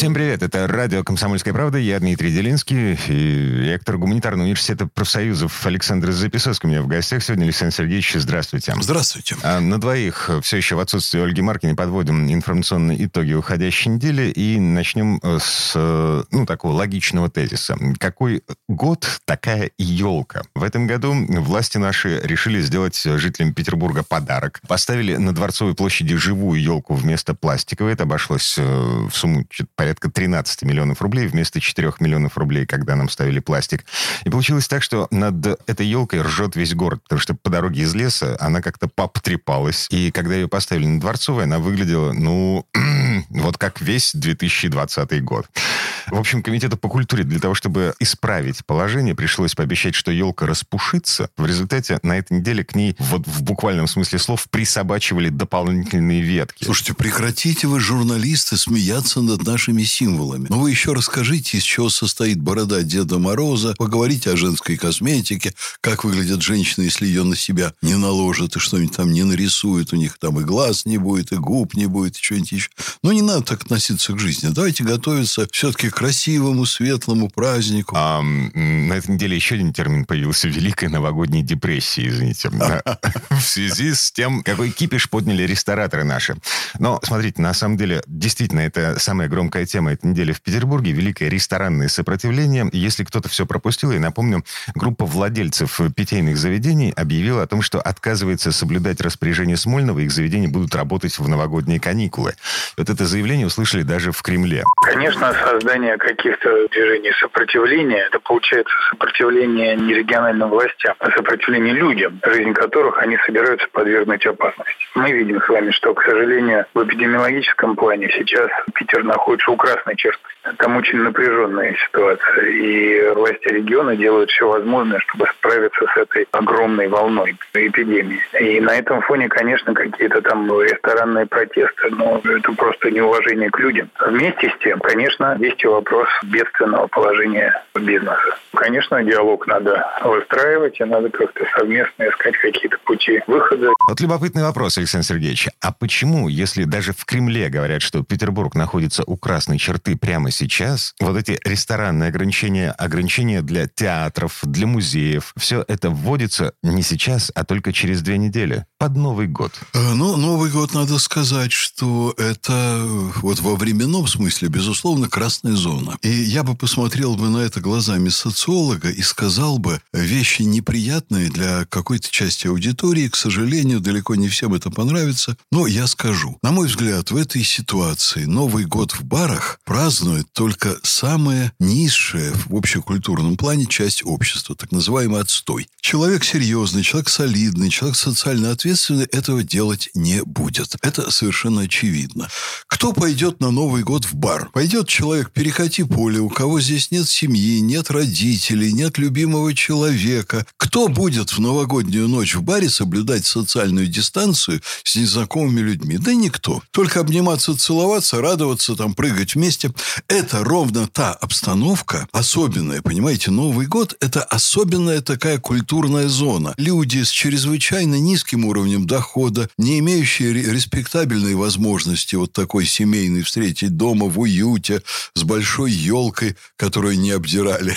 Всем привет, это радио «Комсомольская правда», я Дмитрий Делинский, и ректор гуманитарного университета профсоюзов Александр Записовский у меня в гостях сегодня. Александр Сергеевич, здравствуйте. Здравствуйте. А на двоих все еще в отсутствии Ольги Маркиной подводим информационные итоги уходящей недели и начнем с ну, такого логичного тезиса. Какой год, такая елка. В этом году власти наши решили сделать жителям Петербурга подарок. Поставили на Дворцовой площади живую елку вместо пластиковой. Это обошлось э, в сумму порядка порядка 13 миллионов рублей вместо 4 миллионов рублей, когда нам ставили пластик. И получилось так, что над этой елкой ржет весь город, потому что по дороге из леса она как-то пообтрепалась. И когда ее поставили на Дворцовой, она выглядела, ну, вот как весь 2020 год. В общем, комитету по культуре для того, чтобы исправить положение, пришлось пообещать, что елка распушится. В результате на этой неделе к ней вот в буквальном смысле слов присобачивали дополнительные ветки. Слушайте, прекратите вы, журналисты, смеяться над нашими этими символами. Но вы еще расскажите, из чего состоит борода Деда Мороза, поговорите о женской косметике, как выглядят женщины, если ее на себя не наложат, и что-нибудь там не нарисуют, у них там и глаз не будет, и губ не будет, и что-нибудь еще. Но не надо так относиться к жизни. Давайте готовиться все-таки к красивому, светлому празднику. А, на этой неделе еще один термин появился. Великая новогодняя депрессия, извините. В связи с тем, какой кипиш подняли рестораторы наши. Но, смотрите, на самом деле, действительно, это самая громкая тема этой недели в Петербурге – великое ресторанное сопротивление. Если кто-то все пропустил, я напомню, группа владельцев питейных заведений объявила о том, что отказывается соблюдать распоряжение Смольного, их заведения будут работать в новогодние каникулы. Вот это заявление услышали даже в Кремле. Конечно, создание каких-то движений сопротивления, это получается сопротивление не региональным властям, а сопротивление людям, жизнь которых они собираются подвергнуть опасности. Мы видим с вами, что, к сожалению, в эпидемиологическом плане сейчас Питер находится у красной черты. Там очень напряженная ситуация, и власти региона делают все возможное, чтобы справиться с этой огромной волной эпидемии. И на этом фоне, конечно, какие-то там ресторанные протесты, но это просто неуважение к людям. Вместе с тем, конечно, есть и вопрос бедственного положения бизнеса. Конечно, диалог надо выстраивать, и надо как-то совместно искать какие-то пути выхода. Вот любопытный вопрос, Александр Сергеевич. А почему, если даже в Кремле говорят, что Петербург находится у красной черты прямо сейчас, вот эти ресторанные ограничения, ограничения для театров, для музеев, все это вводится не сейчас, а только через две недели, под Новый год. Э, ну, Новый год, надо сказать, что это вот во временном смысле, безусловно, красная зона. И я бы посмотрел бы на это глазами социолога и сказал бы, вещи неприятные для какой-то части аудитории, к сожалению, далеко не всем это понравится, но я скажу. На мой взгляд, в этой ситуации Новый год в барах празднует только самая низшая в общекультурном плане часть общества, так называемый отстой. Человек серьезный, человек солидный, человек социально ответственный этого делать не будет. Это совершенно очевидно. Кто пойдет на Новый год в бар? Пойдет человек перекати поле, у кого здесь нет семьи, нет родителей, нет любимого человека. Кто будет в новогоднюю ночь в баре соблюдать социальную дистанцию с незнакомыми людьми? Да никто. Только обниматься, целоваться, радоваться, там, прыгать вместе. Это ровно та обстановка особенная, понимаете, Новый год – это особенная такая культурная зона. Люди с чрезвычайно низким уровнем дохода, не имеющие респектабельной возможности вот такой семейной встретить дома в уюте, с большой елкой, которую не обдирали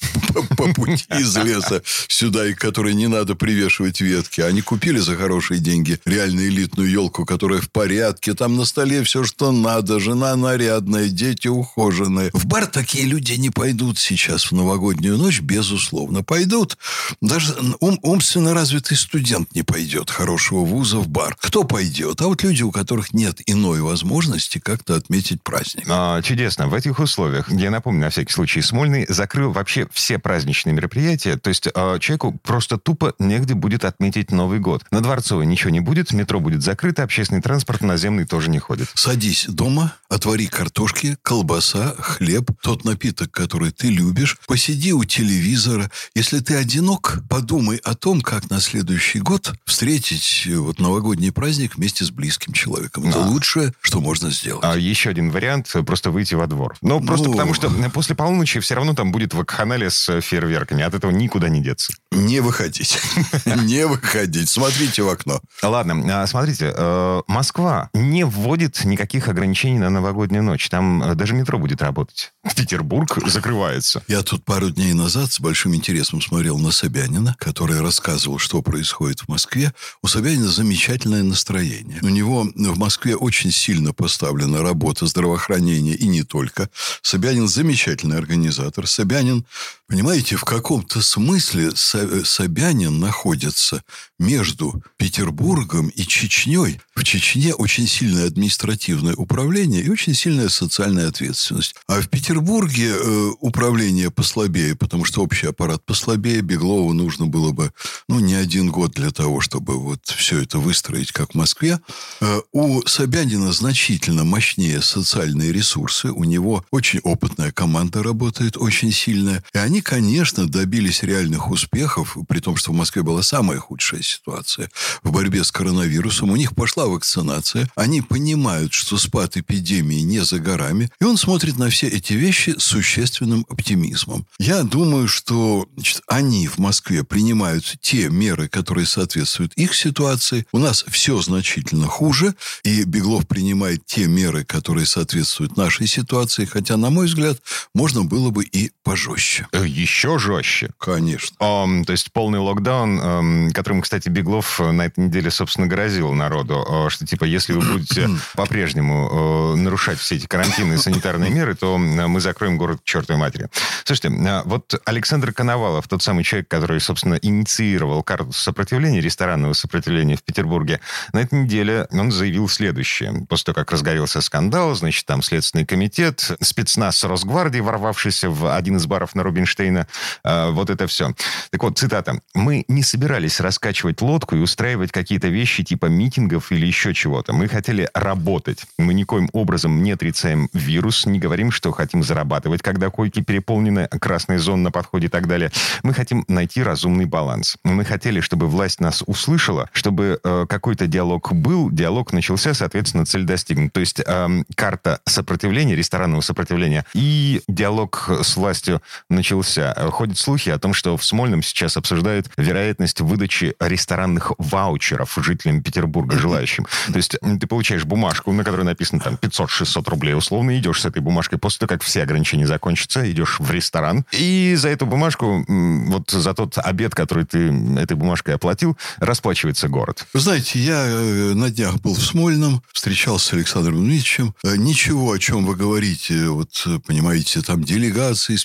по пути из леса сюда, и которой не надо привешивать ветки. Они купили за хорошие деньги реально элитную елку, которая в порядке. Там на столе все, что надо. Жена нарядная, дети ухоженные. В бар такие люди не пойдут сейчас в новогоднюю ночь, безусловно. Пойдут. Даже ум, умственно развитый студент не пойдет хорошего вуза в бар. Кто пойдет? А вот люди, у которых нет иной возможности как-то отметить праздник. А, чудесно. В этих условиях, я напомню, на всякий случай, Смольный закрыл вообще все праздничные мероприятия. То есть э, человеку просто тупо негде будет отметить Новый год. На Дворцовой ничего не будет, метро будет закрыто, общественный транспорт наземный тоже не ходит. Садись дома, отвори картошки, колбаса, хлеб, тот напиток, который ты любишь, посиди у телевизора. Если ты одинок, подумай о том, как на следующий год встретить э, вот новогодний праздник вместе с близким человеком. Это А. лучшее, что можно сделать. А еще один вариант – просто выйти во двор. Ну, просто Ну. потому что после полуночи все равно там будет вакханалия с фейерверками. От этого никуда не деться. Не выходить. Не выходить. Смотрите в окно. Ладно, а, смотрите, э, Москва не вводит никаких ограничений на новогоднюю ночь. Там э, даже метро будет работать. Петербург закрывается. Я тут пару дней назад с большим интересом смотрел на Собянина, который рассказывал, что происходит в Москве. У Собянина замечательное настроение. У него в Москве очень сильно поставлена работа здравоохранения и не только. Собянин замечательный организатор. Собянин, понимаете, в каком-то смысле Со- Собянин находится между Петербургом и Чечней. В Чечне очень сильное административное управление и очень сильная социальная ответственность. А в Петербурге э, управление послабее, потому что общий аппарат послабее. Беглову нужно было бы, ну, не один год для того, чтобы вот все это выстроить, как в Москве. Э, у Собянина значительно мощнее социальные ресурсы. У него очень опытная команда работает, очень сильная. И они, конечно, добились реальных успехов, при том, что в Москве была самая худшая ситуация в борьбе с коронавирусом. У них пошла вакцинация. Они понимают, что спад эпидемии не за горами. И он смотрит на все эти вещи с существенным оптимизмом. Я думаю, что значит, они в Москве принимают те меры, которые соответствуют их ситуации. У нас все значительно хуже. И Беглов принимает те меры, которые соответствуют нашей ситуации. Хотя, на мой взгляд, можно было бы и пожестче. Э, Еще жестче. Конечно. Ам, то есть полный локдаун, ам, которым, кстати, Беглов э, на этой неделе, собственно, грозил народу, э, что, типа, если вы будете по-прежнему э, нарушать все эти карантинные санитарные меры, то мы закроем город к чертовой матери. Слушайте, э, вот Александр Коновалов, тот самый человек, который, собственно, инициировал карту сопротивления, ресторанного сопротивления в Петербурге, на этой неделе он заявил следующее. После того, как разгорелся скандал, значит, там Следственный комитет, спецназ Росгвардии, ворвавшийся в один из баров на Рубинштейна, э, вот это все. Так вот, цитата. «Мы не собирались раскачивать лодку и устраивать какие-то вещи типа митингов или еще чего-то. Мы хотели работать. Мы никоим образом не отрицаем вирус, не говорим, что хотим зарабатывать, когда койки переполнены, красная зона на подходе и так далее. Мы хотим найти разумный баланс. Мы хотели, чтобы власть нас услышала, чтобы э, какой-то диалог был, диалог начался, соответственно, цель достигнута. То есть эм, карта сопротивления, ресторанного сопротивления и диалог с властью начался. Э, Ходят слухи о том, что в Смольном сейчас обсуждают вероятность выдачи ресторанных ваучеров жителям Петербурга желающим. То есть ты получаешь бумажку, на которой написано там 500-600 рублей, условно идешь с этой бумажкой. После того, как все ограничения закончатся, идешь в ресторан. И за эту бумажку, вот за тот обед, который ты этой бумажкой оплатил, расплачивается город. Знаете, я э, на днях был в Смольном, встречался с Александром Дмитриевичем. Э, Ничего, о чем вы говорите, вот, э, понимаете, там, делегации с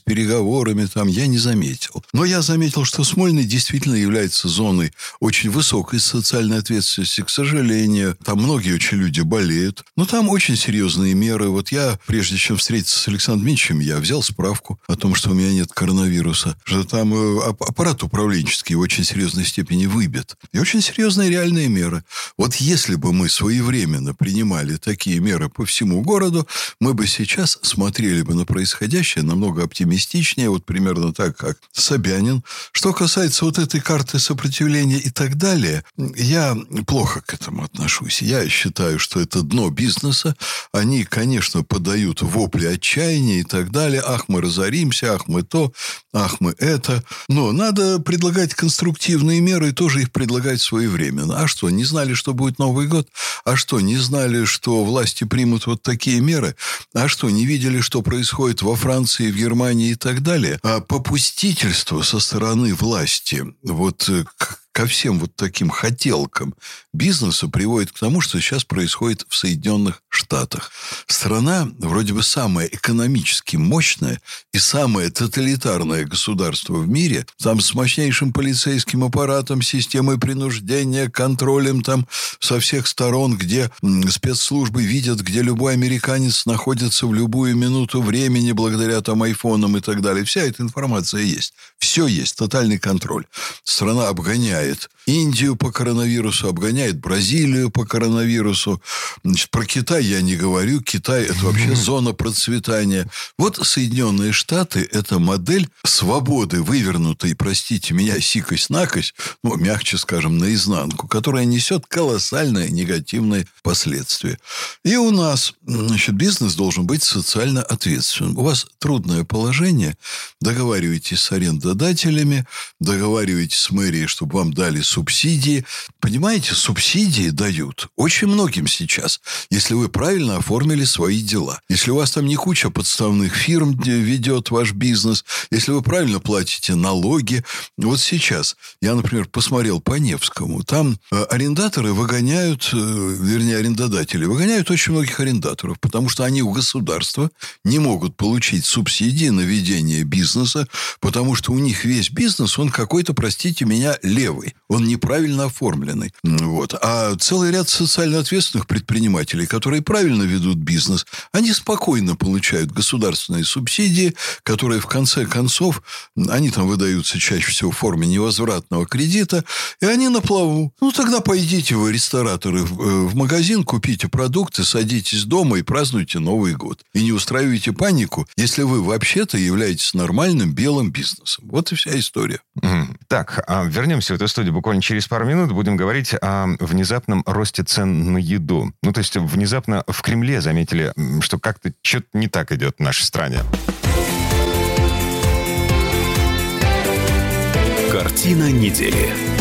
переговорами, там, я не заметил. Но я заметил, что Смольный действительно является зоной очень высокой социальной ответственности. К сожалению, там многие очень люди болеют. Но там очень серьезные меры. Вот я, прежде чем встретиться с Александром Дмитриевичем, я взял справку о том, что у меня нет коронавируса. Что там э, ап- аппарат управленческий в очень серьезной степени выбит. И очень серьезные реальные меры. Вот если бы мы своевременно принимали такие меры по всему городу, мы бы сейчас смотрели бы на происходящее намного оптимистичнее, вот примерно так, как Собянин. Что касается вот этой карты сопротивления и так далее, я плохо к этому отношусь. Я считаю, что это дно бизнеса. Они, конечно, подают вопли отчаяния и так далее. Ах, мы разоримся, ах, мы то, ах, мы это. Но надо предлагать конструктивные меры и тоже их предлагать своевременно. А что, не знали, что будет Новый год? А что, не знали, что власти примут вот такие меры? А что, не видели, что происходит во Франции, в Германии и так далее? А попустительство со стороны власти. Вот э, ко всем вот таким хотелкам бизнеса приводит к тому, что сейчас происходит в Соединенных Штатах. Страна вроде бы самая экономически мощная и самое тоталитарное государство в мире, там с мощнейшим полицейским аппаратом, системой принуждения, контролем там со всех сторон, где спецслужбы видят, где любой американец находится в любую минуту времени благодаря там айфонам и так далее. Вся эта информация есть. Все есть. Тотальный контроль. Страна обгоняет знает. Индию по коронавирусу, обгоняет Бразилию по коронавирусу. Значит, про Китай я не говорю. Китай – это вообще зона процветания. Вот Соединенные Штаты – это модель свободы, вывернутой, простите меня, сикость-накость, ну, мягче скажем, наизнанку, которая несет колоссальные негативные последствия. И у нас, значит, бизнес должен быть социально ответственным. У вас трудное положение, договариваетесь с арендодателями, договариваетесь с мэрией, чтобы вам дали субсидии. Понимаете, субсидии дают очень многим сейчас, если вы правильно оформили свои дела. Если у вас там не куча подставных фирм ведет ваш бизнес, если вы правильно платите налоги. Вот сейчас я, например, посмотрел по Невскому. Там э, арендаторы выгоняют, э, вернее, арендодатели выгоняют очень многих арендаторов, потому что они у государства не могут получить субсидии на ведение бизнеса, потому что у них весь бизнес, он какой-то, простите меня, левый. Он неправильно оформленный. Вот. А целый ряд социально ответственных предпринимателей, которые правильно ведут бизнес, они спокойно получают государственные субсидии, которые в конце концов, они там выдаются чаще всего в форме невозвратного кредита, и они на плаву. Ну, тогда пойдите вы, рестораторы, э, в магазин, купите продукты, садитесь дома и празднуйте Новый год. И не устраивайте панику, если вы вообще-то являетесь нормальным белым бизнесом. Вот и вся история. Так, а вернемся в эту студию буквально через пару минут. Будем говорить о внезапном росте цен на еду. Ну, то есть, внезапно в Кремле заметили, что как-то что-то не так идет в нашей стране. Картина недели.